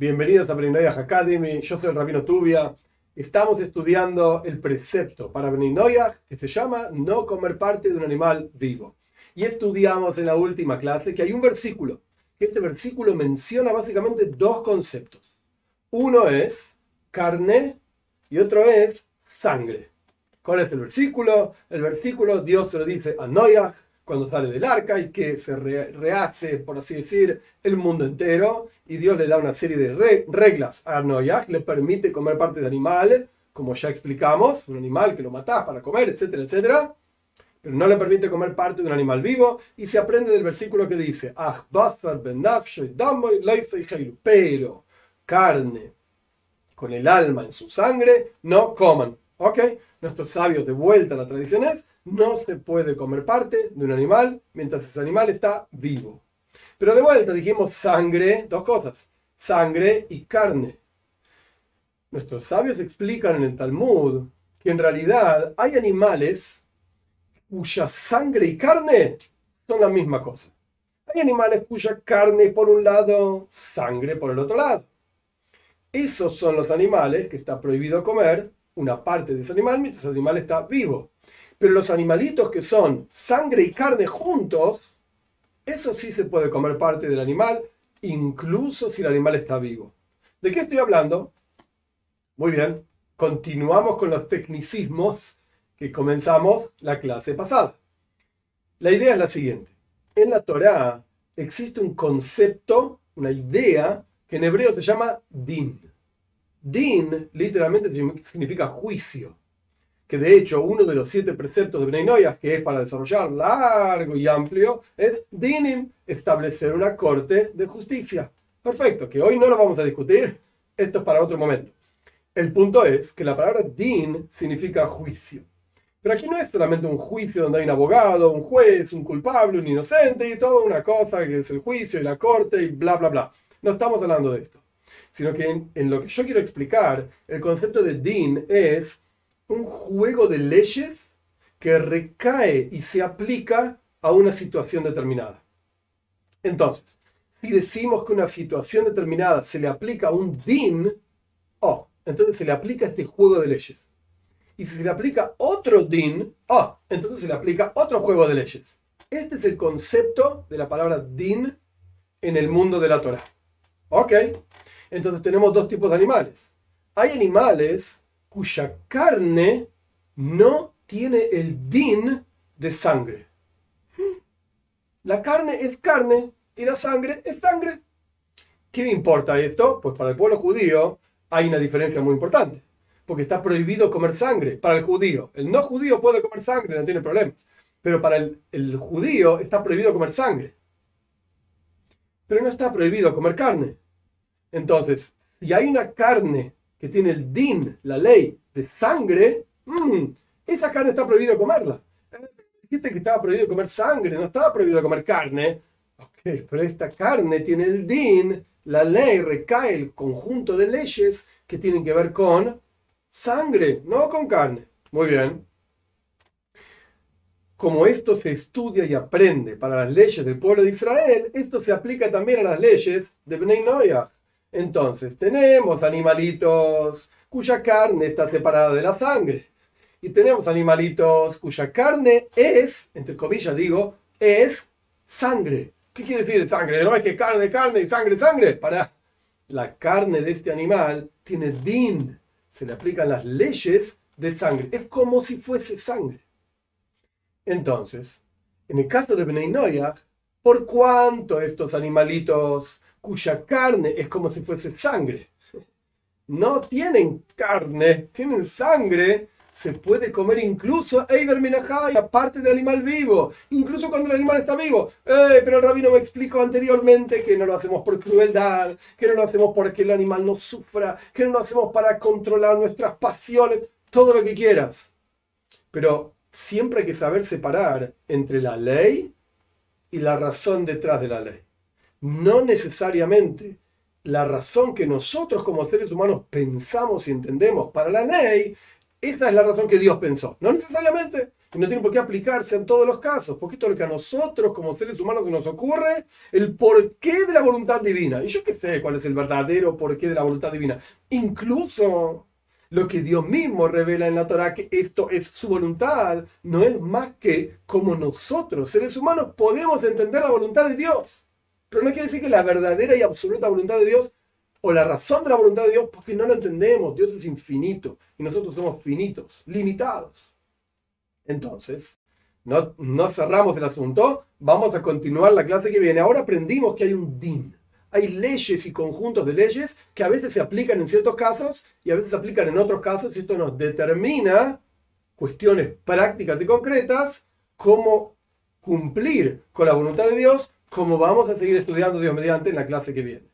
Bienvenidos a Beninoyah Academy, yo soy el Rabino Tubia. Estamos estudiando el precepto para Beninoyah que se llama no comer parte de un animal vivo. Y estudiamos en la última clase que hay un versículo, este versículo menciona básicamente dos conceptos. Uno es carne y otro es sangre. ¿Cuál es el versículo? El versículo Dios se lo dice a Noyah cuando sale del arca y que se rehace, por así decir, el mundo entero y Dios le da una serie de reglas a Noah, le permite comer parte de animales, como ya explicamos, un animal que lo matás para comer, etcétera, etcétera, pero no le permite comer parte de un animal vivo y se aprende del versículo que dice, pero carne con el alma en su sangre, no coman. ¿Ok? Nuestros sabios de vuelta a la tradición es, no se puede comer parte de un animal mientras ese animal está vivo. Pero de vuelta dijimos sangre, dos cosas, sangre y carne. Nuestros sabios explican en el Talmud que en realidad hay animales cuya sangre y carne son la misma cosa. Hay animales cuya carne por un lado, sangre por el otro lado. Esos son los animales que está prohibido comer una parte de ese animal mientras ese animal está vivo. Pero los animalitos que son sangre y carne juntos, eso sí se puede comer parte del animal, incluso si el animal está vivo. ¿De qué estoy hablando? Muy bien, continuamos con los tecnicismos que comenzamos la clase pasada. La idea es la siguiente. En la Torá existe un concepto, una idea, que en hebreo se llama din. Din literalmente significa juicio que de hecho uno de los siete preceptos de Bnei que es para desarrollar largo y amplio, es dinim, establecer una corte de justicia. Perfecto, que hoy no lo vamos a discutir, esto es para otro momento. El punto es que la palabra din significa juicio. Pero aquí no es solamente un juicio donde hay un abogado, un juez, un culpable, un inocente y toda una cosa que es el juicio y la corte y bla, bla, bla. No estamos hablando de esto. Sino que en lo que yo quiero explicar, el concepto de din es un juego de leyes que recae y se aplica a una situación determinada. Entonces, si decimos que una situación determinada se le aplica un din, oh, entonces se le aplica este juego de leyes. Y si se le aplica otro din, oh, entonces se le aplica otro juego de leyes. Este es el concepto de la palabra din en el mundo de la Torah. Ok, entonces tenemos dos tipos de animales. Hay animales cuya carne no tiene el din de sangre. La carne es carne y la sangre es sangre. ¿Qué me importa esto? Pues para el pueblo judío hay una diferencia muy importante, porque está prohibido comer sangre para el judío. El no judío puede comer sangre, no tiene problema, pero para el, el judío está prohibido comer sangre. Pero no está prohibido comer carne. Entonces, si hay una carne que tiene el din, la ley de sangre, mm, esa carne está prohibido comerla. Dijiste que estaba prohibido comer sangre, no estaba prohibido comer carne. Ok, pero esta carne tiene el din, la ley recae el conjunto de leyes que tienen que ver con sangre, no con carne. Muy bien. Como esto se estudia y aprende para las leyes del pueblo de Israel, esto se aplica también a las leyes de Bnei Noyah. Entonces, tenemos animalitos cuya carne está separada de la sangre. Y tenemos animalitos cuya carne es, entre comillas digo, es sangre. ¿Qué quiere decir sangre? No es que carne, carne y sangre, sangre. Para la carne de este animal tiene din. Se le aplican las leyes de sangre. Es como si fuese sangre. Entonces, en el caso de Bnei ¿por cuánto estos animalitos cuya carne es como si fuese sangre. No tienen carne, tienen sangre. Se puede comer incluso Eiber Minajá, aparte del animal vivo, incluso cuando el animal está vivo. Pero el rabino me explicó anteriormente que no lo hacemos por crueldad, que no lo hacemos porque el animal no sufra, que no lo hacemos para controlar nuestras pasiones, todo lo que quieras. Pero siempre hay que saber separar entre la ley y la razón detrás de la ley no necesariamente la razón que nosotros como seres humanos pensamos y entendemos para la ley, esa es la razón que Dios pensó. No necesariamente. y no tiene por qué aplicarse en todos los casos, porque esto es lo que a nosotros como seres humanos nos ocurre, el porqué de la voluntad divina. Y yo qué sé cuál es el verdadero porqué de la voluntad divina. Incluso lo que Dios mismo revela en la Torah, que esto es su voluntad, no es más que como nosotros, seres humanos, podemos entender la voluntad de Dios. Pero no quiere decir que la verdadera y absoluta voluntad de Dios o la razón de la voluntad de Dios, porque no lo entendemos. Dios es infinito y nosotros somos finitos, limitados. Entonces, no, cerramos el asunto, vamos a continuar la clase que viene. Ahora aprendimos que hay un din. Hay leyes y conjuntos de leyes que a veces se aplican en ciertos casos y a veces se aplican en otros casos y esto nos determina cuestiones prácticas y concretas, cómo cumplir con la voluntad de Dios, como vamos a seguir estudiando Dios mediante en la clase que viene.